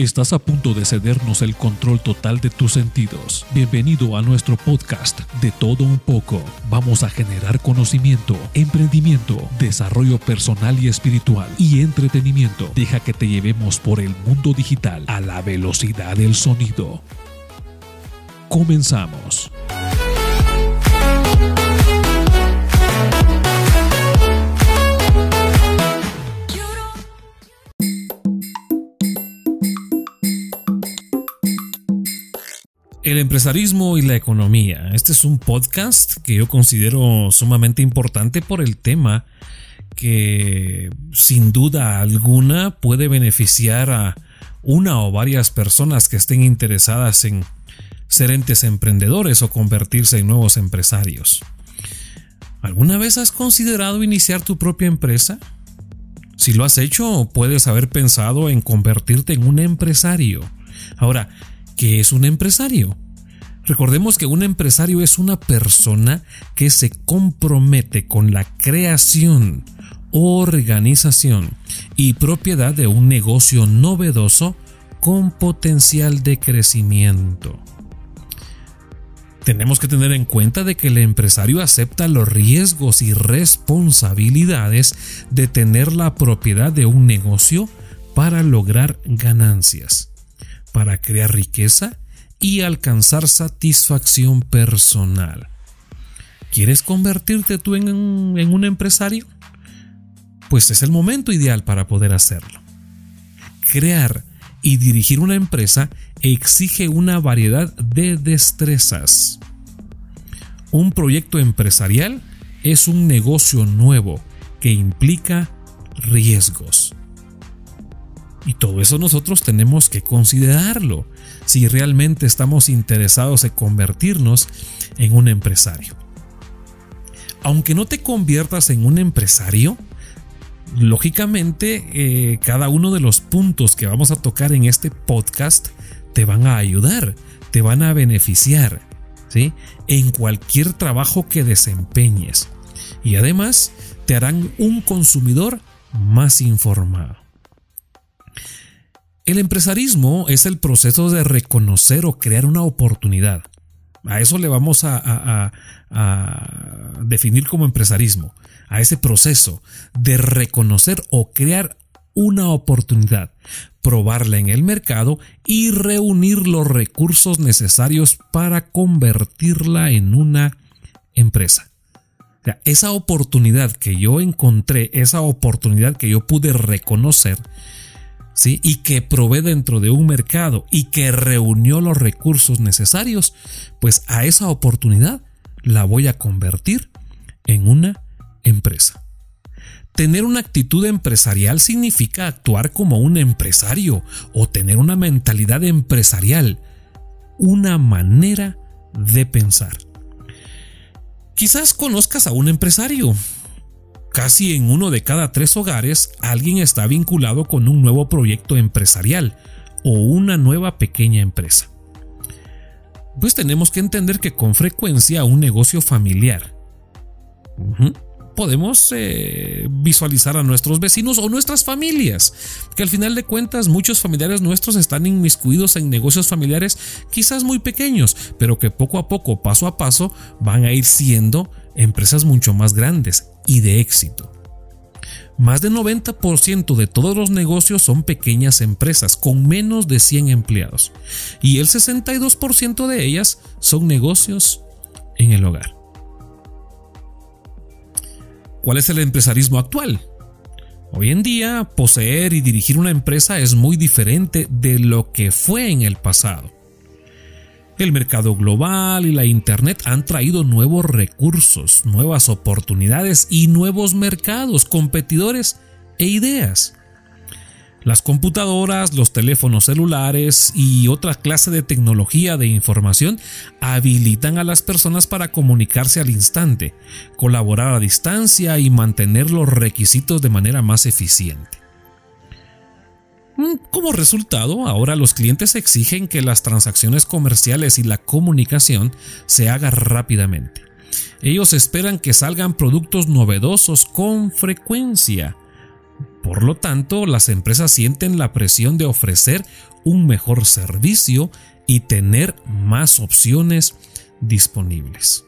Estás a punto de cedernos el control total de tus sentidos. Bienvenido a nuestro podcast de todo un poco. Vamos a generar conocimiento, emprendimiento, desarrollo personal y espiritual y entretenimiento. Deja que te llevemos por el mundo digital a la velocidad del sonido. Comenzamos. El empresarismo y la economía. Este es un podcast que yo considero sumamente importante por el tema que sin duda alguna puede beneficiar a una o varias personas que estén interesadas en ser entes emprendedores o convertirse en nuevos empresarios. ¿Alguna vez has considerado iniciar tu propia empresa? Si lo has hecho, puedes haber pensado en convertirte en un empresario. Ahora, ¿Qué es un empresario? Recordemos que un empresario es una persona que se compromete con la creación, organización y propiedad de un negocio novedoso con potencial de crecimiento. Tenemos que tener en cuenta de que el empresario acepta los riesgos y responsabilidades de tener la propiedad de un negocio para lograr ganancias para crear riqueza y alcanzar satisfacción personal. ¿Quieres convertirte tú en un, empresario? Pues es el momento ideal para poder hacerlo. Crear y dirigir una empresa exige una variedad de destrezas. Un proyecto empresarial es un negocio nuevo que implica riesgos. Y todo eso nosotros tenemos que considerarlo si realmente estamos interesados en convertirnos en un empresario. Aunque no te conviertas en un empresario, lógicamente eh, cada uno de los puntos que vamos a tocar en este podcast te van a ayudar, te van a beneficiar, ¿sí? En cualquier trabajo que desempeñes. Y además te harán un consumidor más informado. El empresarismo es el proceso de reconocer o crear una oportunidad. A eso le vamos a, definir como empresarismo, a ese proceso de reconocer o crear una oportunidad, probarla en el mercado y reunir los recursos necesarios para convertirla en una empresa. esa oportunidad que yo encontré, esa oportunidad que yo pude reconocer, y que provee dentro de un mercado y que reunió los recursos necesarios, pues a esa oportunidad la voy a convertir en una empresa. Tener una actitud empresarial significa actuar como un empresario o tener una mentalidad empresarial, una manera de pensar. Quizás conozcas a un empresario, Casi en uno de cada tres hogares alguien está vinculado con un nuevo proyecto empresarial o una nueva pequeña empresa. Pues tenemos que entender que con frecuencia un negocio familiar podemos eh, visualizar a nuestros vecinos o nuestras familias, que al final de cuentas muchos familiares nuestros están inmiscuidos en negocios familiares quizás muy pequeños, pero que poco a poco, paso a paso, van a ir siendo empresas mucho más grandes y de éxito. Más del 90% de todos los negocios son pequeñas empresas con menos de 100 empleados y el 62% de ellas son negocios en el hogar. ¿Cuál es el empresarismo actual? Hoy en día, poseer y dirigir una empresa es muy diferente de lo que fue en el pasado. El mercado global y la Internet han traído nuevos recursos, nuevas oportunidades y nuevos mercados, competidores e ideas. Las computadoras, los teléfonos celulares y otra clase de tecnología de información habilitan a las personas para comunicarse al instante, colaborar a distancia y mantener los requisitos de manera más eficiente. Mm, como resultado, ahora los clientes exigen que las transacciones comerciales y la comunicación se haga rápidamente. Ellos esperan que salgan productos novedosos con frecuencia Por lo tanto, las empresas sienten la presión de ofrecer un mejor servicio y tener más opciones disponibles.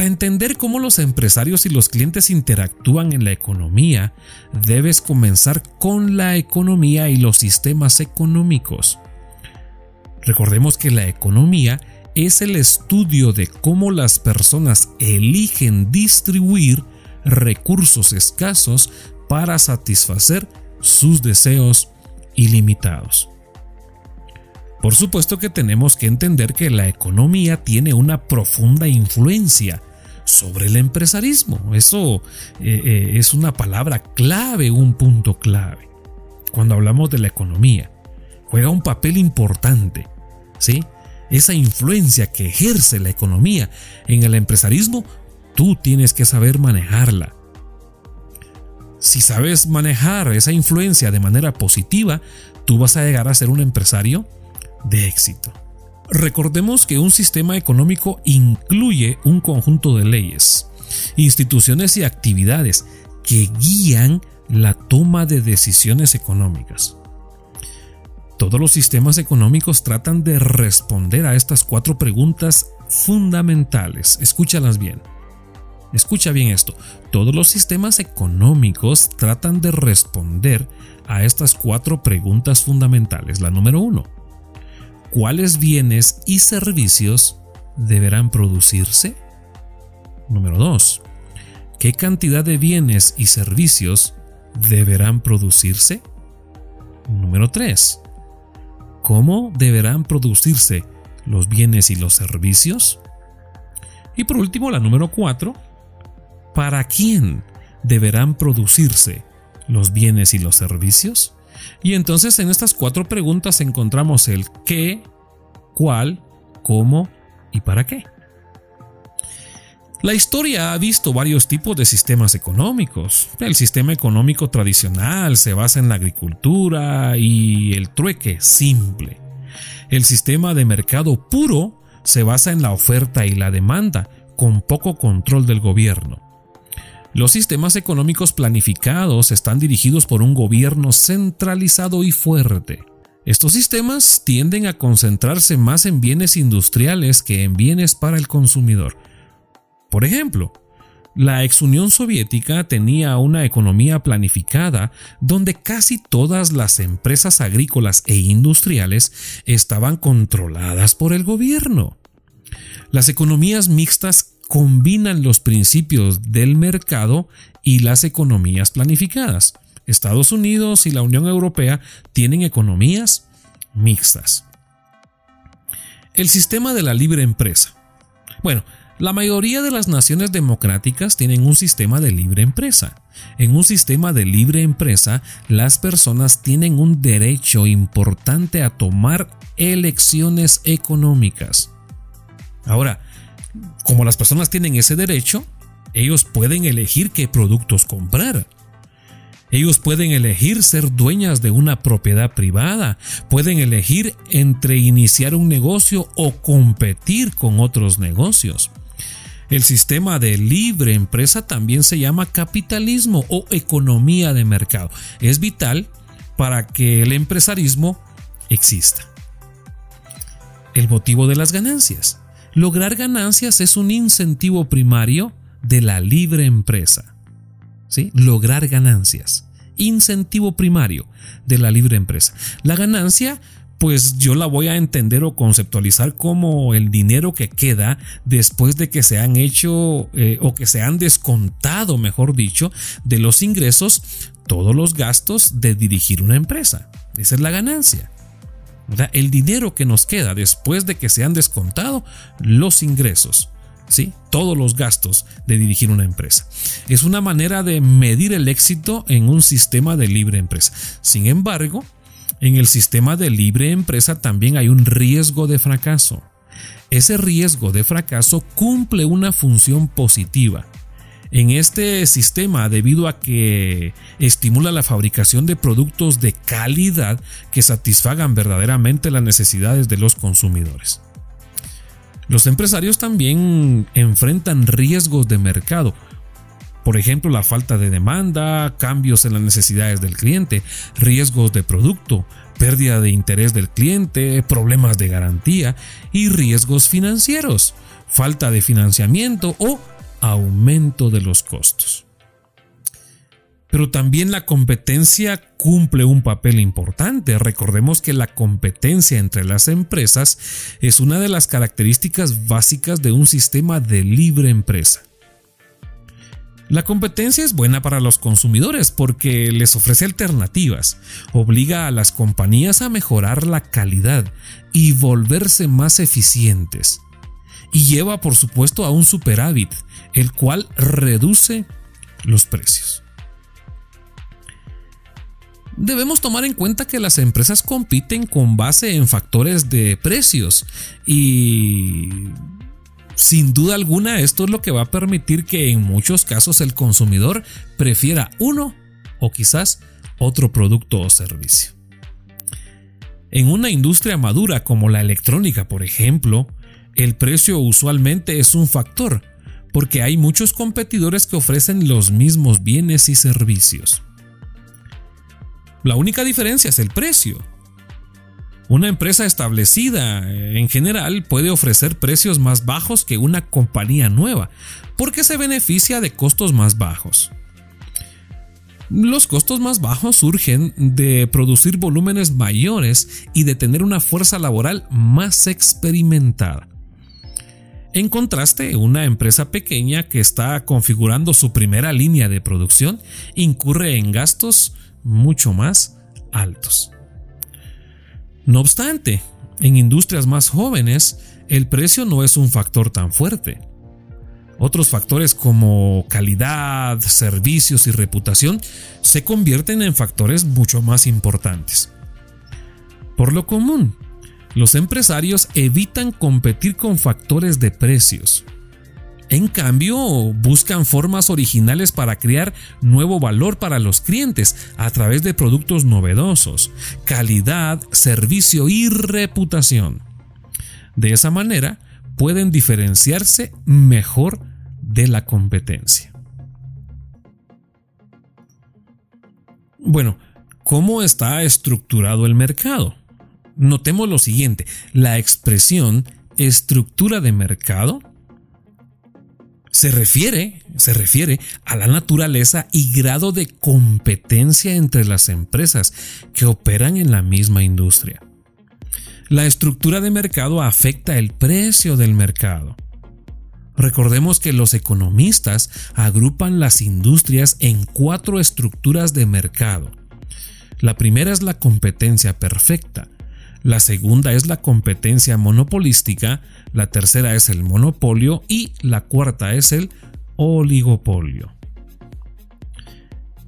Para entender cómo los empresarios y los clientes interactúan en la economía, debes comenzar con la economía y los sistemas económicos. Recordemos que la economía es el estudio de cómo las personas eligen distribuir recursos escasos para satisfacer sus deseos ilimitados. Por supuesto que tenemos que entender que la economía tiene una profunda influencia sobre el empresarismo. Eso eh, eh, es una palabra clave, un punto clave. Cuando hablamos de la economía, juega un papel importante. ¿sí? Esa influencia que ejerce la economía en el empresarismo, tú tienes que saber manejarla. Si sabes manejar esa influencia de manera positiva, tú vas a llegar a ser un empresario de éxito. Recordemos que un sistema económico incluye un conjunto de leyes, instituciones y actividades que guían la toma de decisiones económicas. Todos los sistemas económicos tratan de responder a estas cuatro preguntas fundamentales. Escúchalas bien. Escucha bien esto. Todos los sistemas económicos tratan de responder a estas cuatro preguntas fundamentales. La número uno cuáles bienes y servicios deberán producirse. Número 2. ¿Qué cantidad de bienes y servicios deberán producirse? Número 3. ¿Cómo deberán producirse los bienes y los servicios? Y por último, la número 4. ¿Para quién deberán producirse los bienes y los servicios? Y entonces en estas cuatro preguntas encontramos el qué, cuál, cómo y para qué. La historia ha visto varios tipos de sistemas económicos. El sistema económico tradicional se basa en la agricultura y el trueque simple. El sistema de mercado puro se basa en la oferta y la demanda, con poco control del gobierno. Los sistemas económicos planificados están dirigidos por un gobierno centralizado y fuerte. Estos sistemas tienden a concentrarse más en bienes industriales que en bienes para el consumidor. Por ejemplo, la ex Unión Soviética tenía una economía planificada donde casi todas las empresas agrícolas e industriales estaban controladas por el gobierno. Las economías mixtas combinan los principios del mercado y las economías planificadas. Estados Unidos y la Unión Europea tienen economías mixtas. El sistema de la libre empresa. Bueno, la mayoría de las naciones democráticas tienen un sistema de libre empresa. En un sistema de libre empresa, las personas tienen un derecho importante a tomar elecciones económicas. Ahora, como las personas tienen ese derecho, ellos pueden elegir qué productos comprar. Ellos pueden elegir ser dueñas de una propiedad privada, pueden elegir entre iniciar un negocio o competir con otros negocios. El sistema de libre empresa también se llama capitalismo o economía de mercado. Es vital para que el empresarismo exista. El motivo de las ganancias. Lograr ganancias es un incentivo primario de la libre empresa. ¿Sí? Lograr ganancias. Incentivo primario de la libre empresa. La ganancia, pues yo la voy a entender o conceptualizar como el dinero que queda después de que se han hecho eh, o que se han descontado, mejor dicho, de los ingresos todos los gastos de dirigir una empresa. Esa es la ganancia el dinero que nos queda después de que se han descontado los ingresos. ¿Sí? Todos los gastos de dirigir una empresa. Es una manera de medir el éxito en un sistema de libre empresa. Sin embargo, en el sistema de libre empresa también hay un riesgo de fracaso. Ese riesgo de fracaso cumple una función positiva en este sistema debido a que estimula la fabricación de productos de calidad que satisfagan verdaderamente las necesidades de los consumidores. Los empresarios también enfrentan riesgos de mercado. Por ejemplo, la falta de demanda, cambios en las necesidades del cliente, riesgos de producto, pérdida de interés del cliente, problemas de garantía y riesgos financieros, falta de financiamiento o aumento de los costos. Pero también la competencia cumple un papel importante. Recordemos que la competencia entre las empresas es una de las características básicas de un sistema de libre empresa. La competencia es buena para los consumidores porque les ofrece alternativas, obliga a las compañías a mejorar la calidad y volverse más eficientes. Y lleva por supuesto a un superávit, el cual reduce los precios. Debemos tomar en cuenta que las empresas compiten con base en factores de precios y sin duda alguna esto es lo que va a permitir que en muchos casos el consumidor prefiera uno o quizás otro producto o servicio. En una industria madura como la electrónica, por ejemplo, el precio usualmente es un factor, porque hay muchos competidores que ofrecen los mismos bienes y servicios. La única diferencia es el precio. Una empresa establecida en general puede ofrecer precios más bajos que una compañía nueva, porque se beneficia de costos más bajos. Los costos más bajos surgen de producir volúmenes mayores y de tener una fuerza laboral más experimentada. En contraste, una empresa pequeña que está configurando su primera línea de producción incurre en gastos mucho más altos. No obstante, en industrias más jóvenes, el precio no es un factor tan fuerte. Otros factores como calidad, servicios y reputación se convierten en factores mucho más importantes. Por lo común, los empresarios evitan competir con factores de precios, en cambio, buscan formas originales para crear nuevo valor para los clientes a través de productos novedosos, calidad, servicio y reputación. De esa manera, pueden diferenciarse mejor de la competencia. Bueno, ¿cómo está estructurado el mercado? Notemos lo siguiente, la expresión estructura de mercado se refiere, se refiere a la naturaleza y grado de competencia entre las empresas que operan en la misma industria. La estructura de mercado afecta el precio del mercado. Recordemos que los economistas agrupan las industrias en cuatro estructuras de mercado. La primera es la competencia perfecta, la segunda es la competencia monopolística, la tercera es el monopolio y la cuarta es el oligopolio.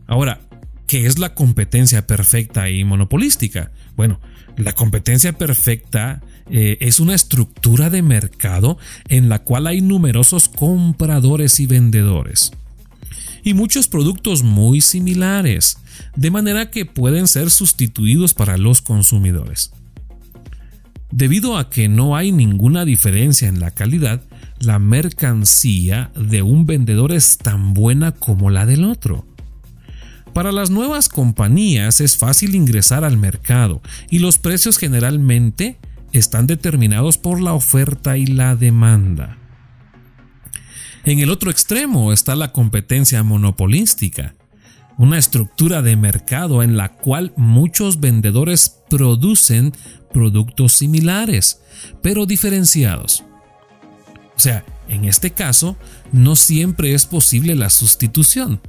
Ahora, ¿qué es la competencia perfecta y monopolística? Bueno, la competencia perfecta eh, es una estructura de mercado en la cual hay numerosos compradores y vendedores. Y muchos productos muy similares, de manera que pueden ser sustituidos para los consumidores. Debido a que no hay ninguna diferencia en la calidad, la mercancía de un vendedor es tan buena como la del otro. Para las nuevas compañías es fácil ingresar al mercado y los precios generalmente están determinados por la oferta y la demanda. En el otro extremo está la competencia monopolística, una estructura de mercado en la cual muchos vendedores producen productos similares, pero diferenciados. O sea, en este caso, no siempre es posible la sustitución.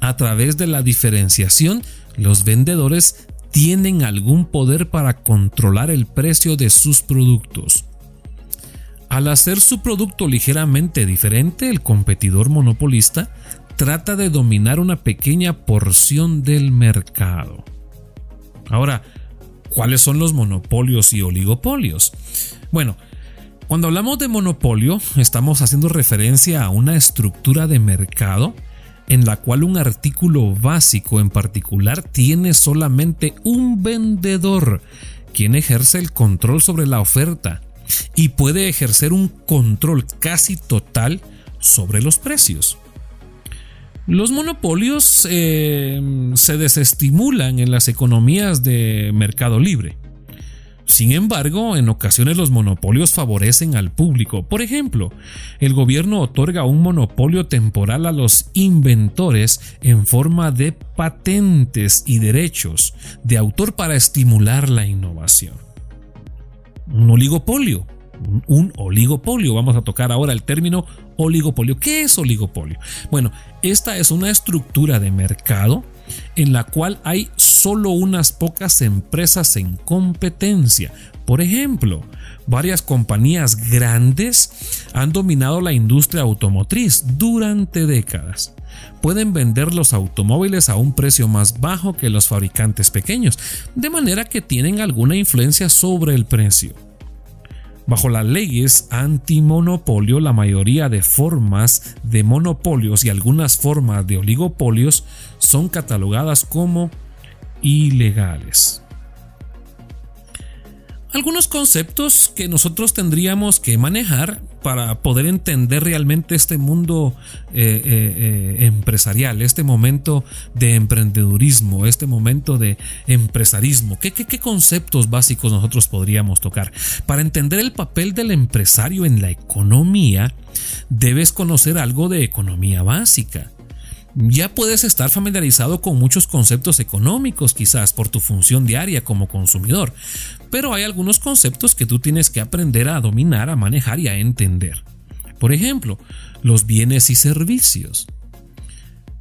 A través de la diferenciación, los vendedores tienen algún poder para controlar el precio de sus productos. Al hacer su producto ligeramente diferente, el competidor monopolista trata de dominar una pequeña porción del mercado. Ahora, ¿cuáles son los monopolios y oligopolios? Bueno, cuando hablamos de monopolio, estamos haciendo referencia a una estructura de mercado en la cual un artículo básico en particular tiene solamente un vendedor, quien ejerce el control sobre la oferta y puede ejercer un control casi total sobre los precios. Los monopolios eh, se desestimulan en las economías de mercado libre. Sin embargo, en ocasiones los monopolios favorecen al público. Por ejemplo, el gobierno otorga un monopolio temporal a los inventores en forma de patentes y derechos de autor para estimular la innovación. Un oligopolio. Un oligopolio. Vamos a tocar ahora el término oligopolio. ¿Qué es oligopolio? Bueno, esta es una estructura de mercado en la cual hay solo unas pocas empresas en competencia. Por ejemplo, varias compañías grandes han dominado la industria automotriz durante décadas. Pueden vender los automóviles a un precio más bajo que los fabricantes pequeños, de manera que tienen alguna influencia sobre el precio. Bajo las leyes antimonopolio, la mayoría de formas de monopolios y algunas formas de oligopolios son catalogadas como ilegales. Algunos conceptos que nosotros tendríamos que manejar para poder entender realmente este mundo eh, eh, eh, empresarial, este momento de emprendedurismo, este momento de empresarismo. ¿Qué, qué conceptos básicos nosotros podríamos tocar? Para entender el papel del empresario en la economía, debes conocer algo de economía básica ya puedes estar familiarizado con muchos conceptos económicos quizás por tu función diaria como consumidor, pero hay algunos conceptos que tú tienes que aprender a dominar, a manejar y a entender. Por ejemplo, los bienes y servicios.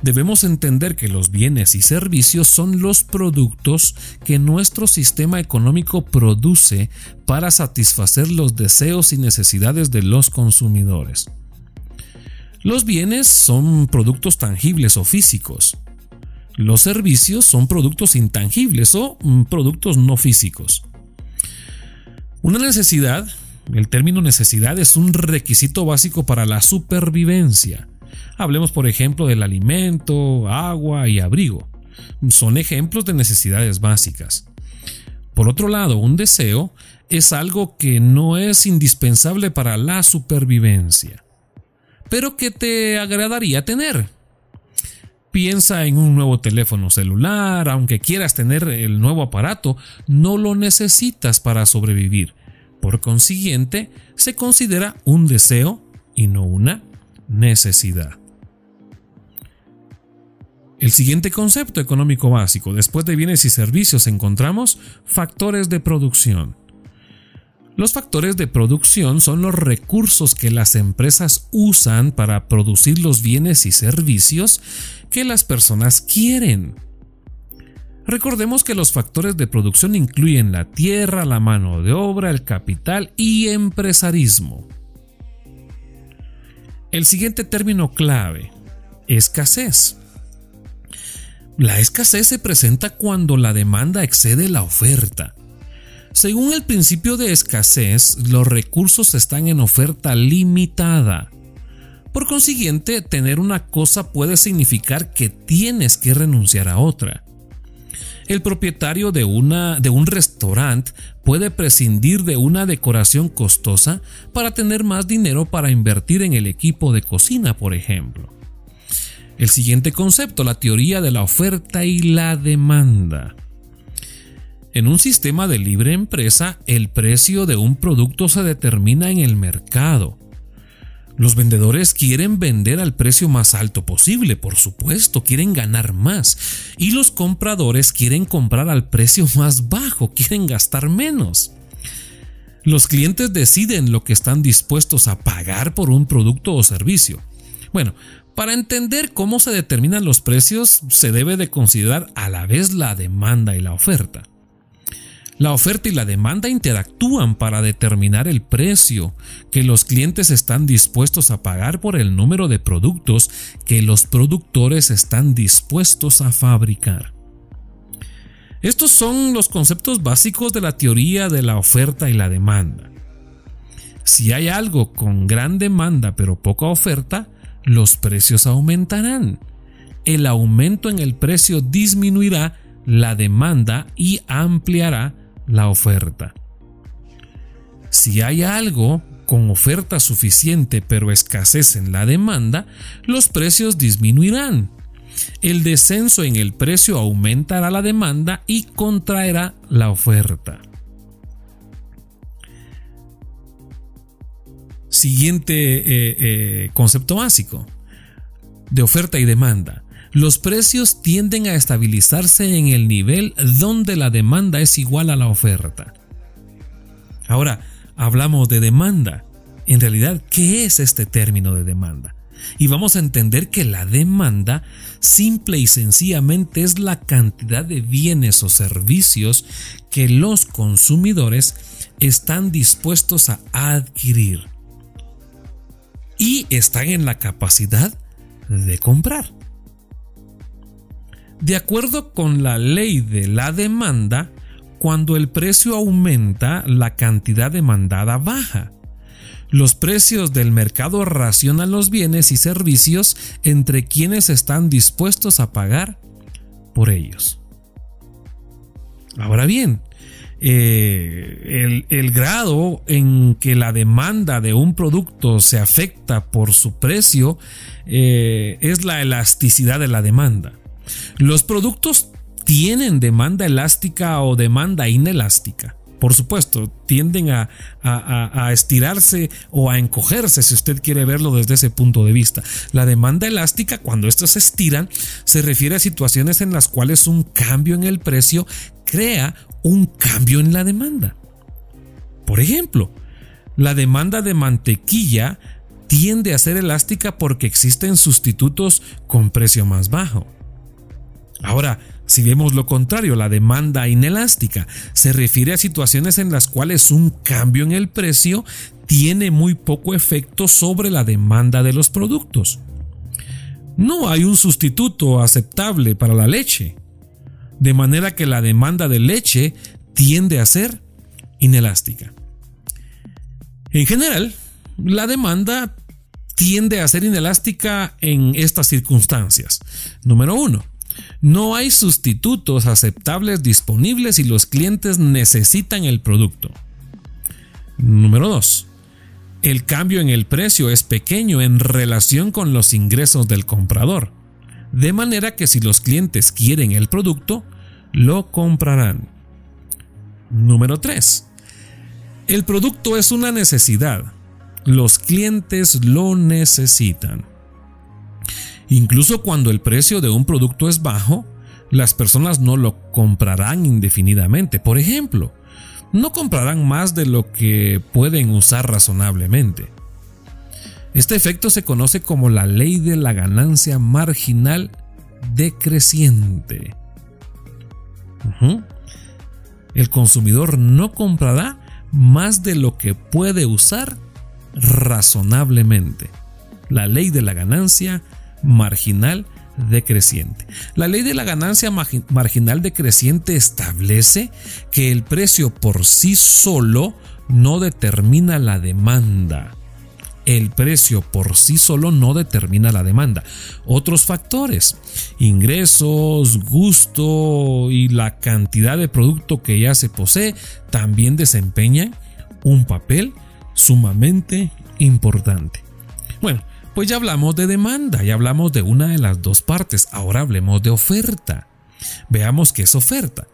Debemos entender que los bienes y servicios son los productos que nuestro sistema económico produce para satisfacer los deseos y necesidades de los consumidores. Los bienes son productos tangibles o físicos. Los servicios son productos intangibles o mm, productos no físicos. Una necesidad, el término necesidad es un requisito básico para la supervivencia. Hablemos por ejemplo del alimento, agua y abrigo. Son ejemplos de necesidades básicas. Por otro lado, un deseo es algo que no es indispensable para la supervivencia pero que te agradaría tener. Piensa en un nuevo teléfono celular, aunque quieras tener el nuevo aparato, no lo necesitas para sobrevivir. Por consiguiente, se considera un deseo y no una necesidad. El siguiente concepto económico básico, después de bienes y servicios, encontramos factores de producción. Los factores de producción son los recursos que las empresas usan para producir los bienes y servicios que las personas quieren. Recordemos que los factores de producción incluyen la tierra, la mano de obra, el capital y empresarismo. El siguiente término clave, escasez. La escasez se presenta cuando la demanda excede la oferta. Según el principio de escasez, los recursos están en oferta limitada. Por consiguiente, tener una cosa puede significar que tienes que renunciar a otra. El propietario de, una, de un restaurante puede prescindir de una decoración costosa para tener más dinero para invertir en el equipo de cocina, por ejemplo. El siguiente concepto, la teoría de la oferta y la demanda. En un sistema de libre empresa, el precio de un producto se determina en el mercado. Los vendedores quieren vender al precio más alto posible, por supuesto, quieren ganar más. Y los compradores quieren comprar al precio más bajo, quieren gastar menos. Los clientes deciden lo que están dispuestos a pagar por un producto o servicio. Bueno, para entender cómo se determinan los precios se debe de considerar a la vez la demanda y la oferta. La oferta y la demanda interactúan para determinar el precio que los clientes están dispuestos a pagar por el número de productos que los productores están dispuestos a fabricar. Estos son los conceptos básicos de la teoría de la oferta y la demanda. Si hay algo con gran demanda pero poca oferta, los precios aumentarán. El aumento en el precio disminuirá la demanda y ampliará la oferta. Si hay algo con oferta suficiente pero escasez en la demanda, los precios disminuirán. el descenso en el precio aumentará la demanda y contraerá la oferta. Siguiente eh, eh, concepto básico de oferta y demanda. Los precios tienden a estabilizarse en el nivel donde la demanda es igual a la oferta. Ahora, hablamos de demanda. En realidad, ¿qué es este término de demanda? Y vamos a entender que la demanda simple y sencillamente es la cantidad de bienes o servicios que los consumidores están dispuestos a adquirir y están en la capacidad de comprar. De acuerdo con la ley de la demanda, cuando el precio aumenta, la cantidad demandada baja. Los precios del mercado racionan los bienes y servicios entre quienes están dispuestos a pagar por ellos. Ahora bien, eh, el, grado en que la demanda de un producto se afecta por su precio eh, es la elasticidad de la demanda. Los productos tienen demanda elástica o demanda inelástica. Por supuesto, tienden a, estirarse o a encogerse si usted quiere verlo desde ese punto de vista. La demanda elástica, cuando estos se estiran, se refiere a situaciones en las cuales un cambio en el precio crea un cambio en la demanda. Por ejemplo, la demanda de mantequilla tiende a ser elástica porque existen sustitutos con precio más bajo. Ahora, si vemos lo contrario, la demanda inelástica se refiere a situaciones en las cuales un cambio en el precio tiene muy poco efecto sobre la demanda de los productos. No hay un sustituto aceptable para la leche, de manera que la demanda de leche tiende a ser inelástica. En general, la demanda tiende a ser inelástica en estas circunstancias. Número uno, no hay sustitutos aceptables disponibles y los clientes necesitan el producto. Número 2. El cambio en el precio es pequeño en relación con los ingresos del comprador, de manera que si los clientes quieren el producto, lo comprarán. Número 3. El producto es una necesidad. Los clientes lo necesitan. Incluso cuando el precio de un producto es bajo, las personas no lo comprarán indefinidamente. Por ejemplo, no comprarán más de lo que pueden usar razonablemente. Este efecto se conoce como la ley de la ganancia marginal decreciente. El consumidor no comprará más de lo que puede usar razonablemente. La ley de la ganancia marginal decreciente. La ley de la ganancia marginal decreciente establece que el precio por sí solo no determina la demanda. El precio por sí solo no determina la demanda. Otros factores, ingresos, gusto y la cantidad de producto que ya se posee, también desempeñan un papel sumamente importante. Bueno, pues ya hablamos de demanda, ya hablamos de una de las dos partes, ahora hablemos de oferta. Veamos qué es oferta.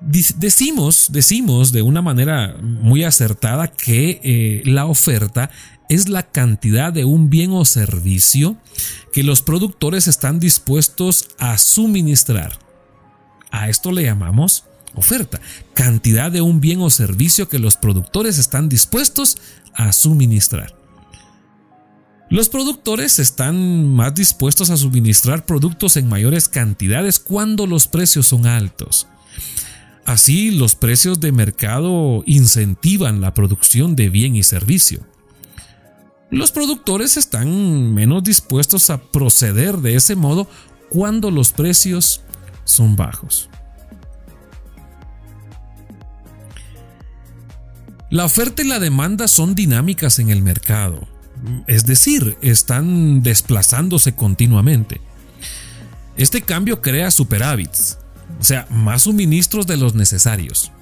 Decimos, decimos de una manera muy acertada que eh, la oferta es la cantidad de un bien o servicio que los productores están dispuestos a suministrar. A esto le llamamos oferta, cantidad de un bien o servicio que los productores están dispuestos a suministrar. Los productores están más dispuestos a suministrar productos en mayores cantidades cuando los precios son altos. Así, los precios de mercado incentivan la producción de bien y servicio. Los productores están menos dispuestos a proceder de ese modo cuando los precios son bajos. La oferta y la demanda son dinámicas en el mercado es decir, están desplazándose continuamente. Este cambio crea superávits, o sea, más suministros de los necesarios.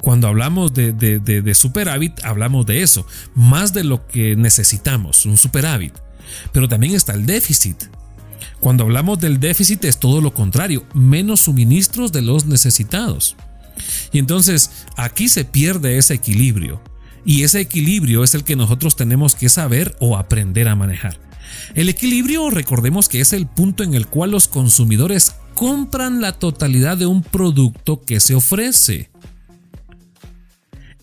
Cuando hablamos de, de, superávit, hablamos de eso, más de lo que necesitamos, un superávit. Pero también está el déficit. Cuando hablamos del déficit es todo lo contrario, menos suministros de los necesitados. Y entonces aquí se pierde ese equilibrio. Y ese equilibrio es el que nosotros tenemos que saber o aprender a manejar. El equilibrio, recordemos que es el punto en el cual los consumidores compran la totalidad de un producto que se ofrece.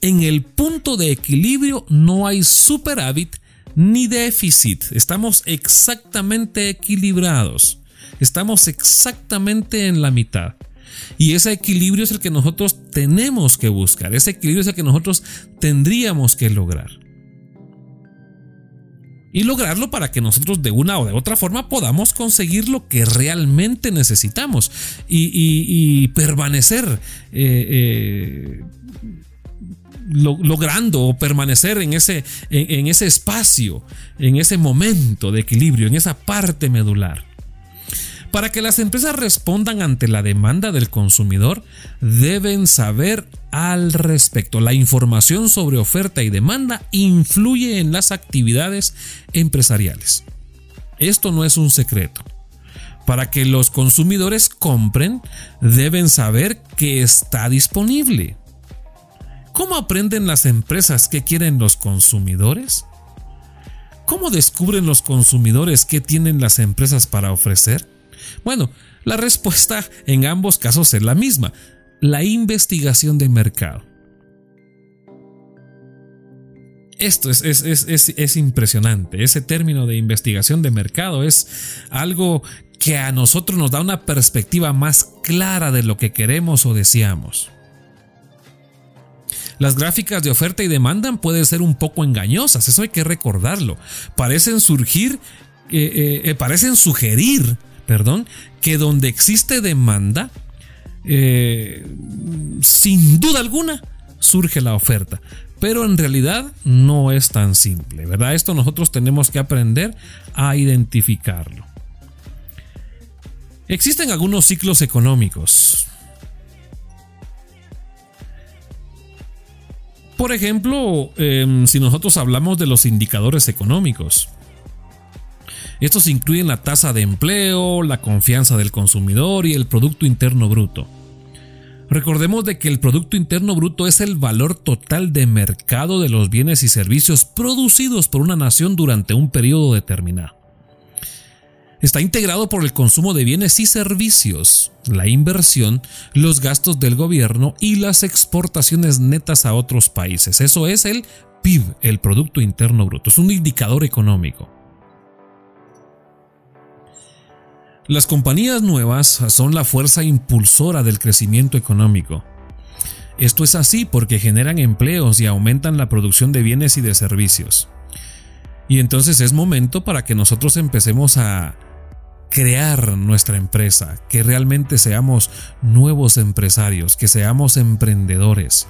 En el punto de equilibrio no hay superávit ni déficit. Estamos exactamente equilibrados. Estamos exactamente en la mitad. Y ese equilibrio es el que nosotros tenemos que buscar. Ese equilibrio es el que nosotros tendríamos que lograr. Y lograrlo para que nosotros de una o de otra forma podamos conseguir lo que realmente necesitamos y, permanecer eh, eh, logrando o permanecer en ese, en ese espacio, en ese momento de equilibrio, en esa parte medular. Para que las empresas respondan ante la demanda del consumidor, deben saber al respecto. La información sobre oferta y demanda influye en las actividades empresariales. Esto no es un secreto. Para que los consumidores compren, deben saber que está disponible. ¿Cómo aprenden las empresas qué quieren los consumidores? ¿Cómo descubren los consumidores qué tienen las empresas para ofrecer? Bueno, la respuesta en ambos casos es la misma, la investigación de mercado. Esto es, es, impresionante. Ese término de investigación de mercado es algo que a nosotros nos da una perspectiva más clara de lo que queremos o deseamos. Las gráficas de oferta y demanda pueden ser un poco engañosas, eso hay que recordarlo. Parecen surgir, eh, eh, eh, parecen sugerir perdón, que donde existe demanda, eh, sin duda alguna, surge la oferta. Pero en realidad no es tan simple, ¿verdad? Esto nosotros tenemos que aprender a identificarlo. Existen algunos ciclos económicos. Por ejemplo, em, si nosotros hablamos de los indicadores económicos, estos incluyen la tasa de empleo, la confianza del consumidor y el Producto Interno Bruto. Recordemos de que el Producto Interno Bruto es el valor total de mercado de los bienes y servicios producidos por una nación durante un periodo determinado. Está integrado por el consumo de bienes y servicios, la inversión, los gastos del gobierno y las exportaciones netas a otros países. Eso es el PIB, el Producto Interno Bruto. Es un indicador económico. Las compañías nuevas son la fuerza impulsora del crecimiento económico. Esto es así porque generan empleos y aumentan la producción de bienes y de servicios. Y entonces es momento para que nosotros empecemos a crear nuestra empresa, que realmente seamos nuevos empresarios, que seamos emprendedores.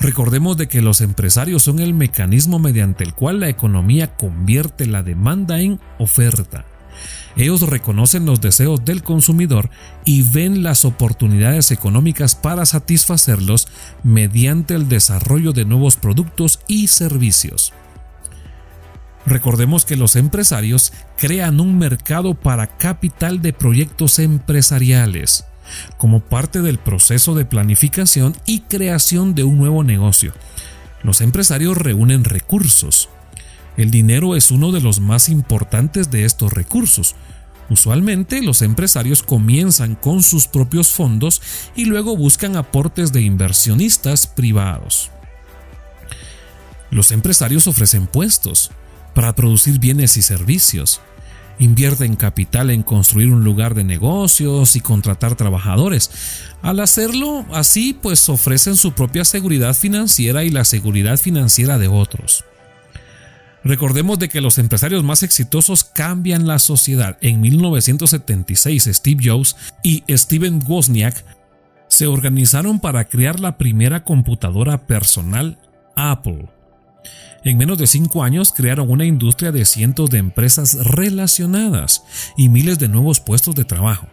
Recordemos de que los empresarios son el mecanismo mediante el cual la economía convierte la demanda en oferta. Ellos reconocen los deseos del consumidor y ven las oportunidades económicas para satisfacerlos mediante el desarrollo de nuevos productos y servicios. Recordemos que los empresarios crean un mercado para capital de proyectos empresariales, como parte del proceso de planificación y creación de un nuevo negocio. Los empresarios reúnen recursos, el dinero es uno de los más importantes de estos recursos. Usualmente los empresarios comienzan con sus propios fondos y luego buscan aportes de inversionistas privados. Los empresarios ofrecen puestos para producir bienes y servicios. Invierten capital en construir un lugar de negocios y contratar trabajadores. Al hacerlo así, pues ofrecen su propia seguridad financiera y la seguridad financiera de otros. Recordemos de que los empresarios más exitosos cambian la sociedad. En 1976 Steve Jobs y Steven Wozniak se organizaron para crear la primera computadora personal Apple. En menos de cinco años crearon una industria de cientos de empresas relacionadas y miles de nuevos puestos de trabajo.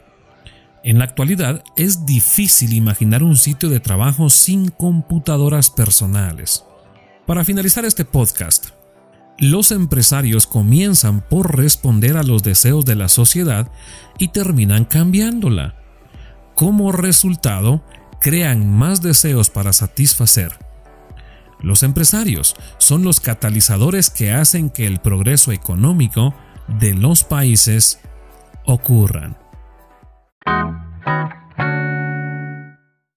En la actualidad es difícil imaginar un sitio de trabajo sin computadoras personales. Para finalizar este podcast, Los empresarios comienzan por responder a los deseos de la sociedad y terminan cambiándola. Como resultado, crean más deseos para satisfacer. Los empresarios son los catalizadores que hacen que el progreso económico de los países ocurran.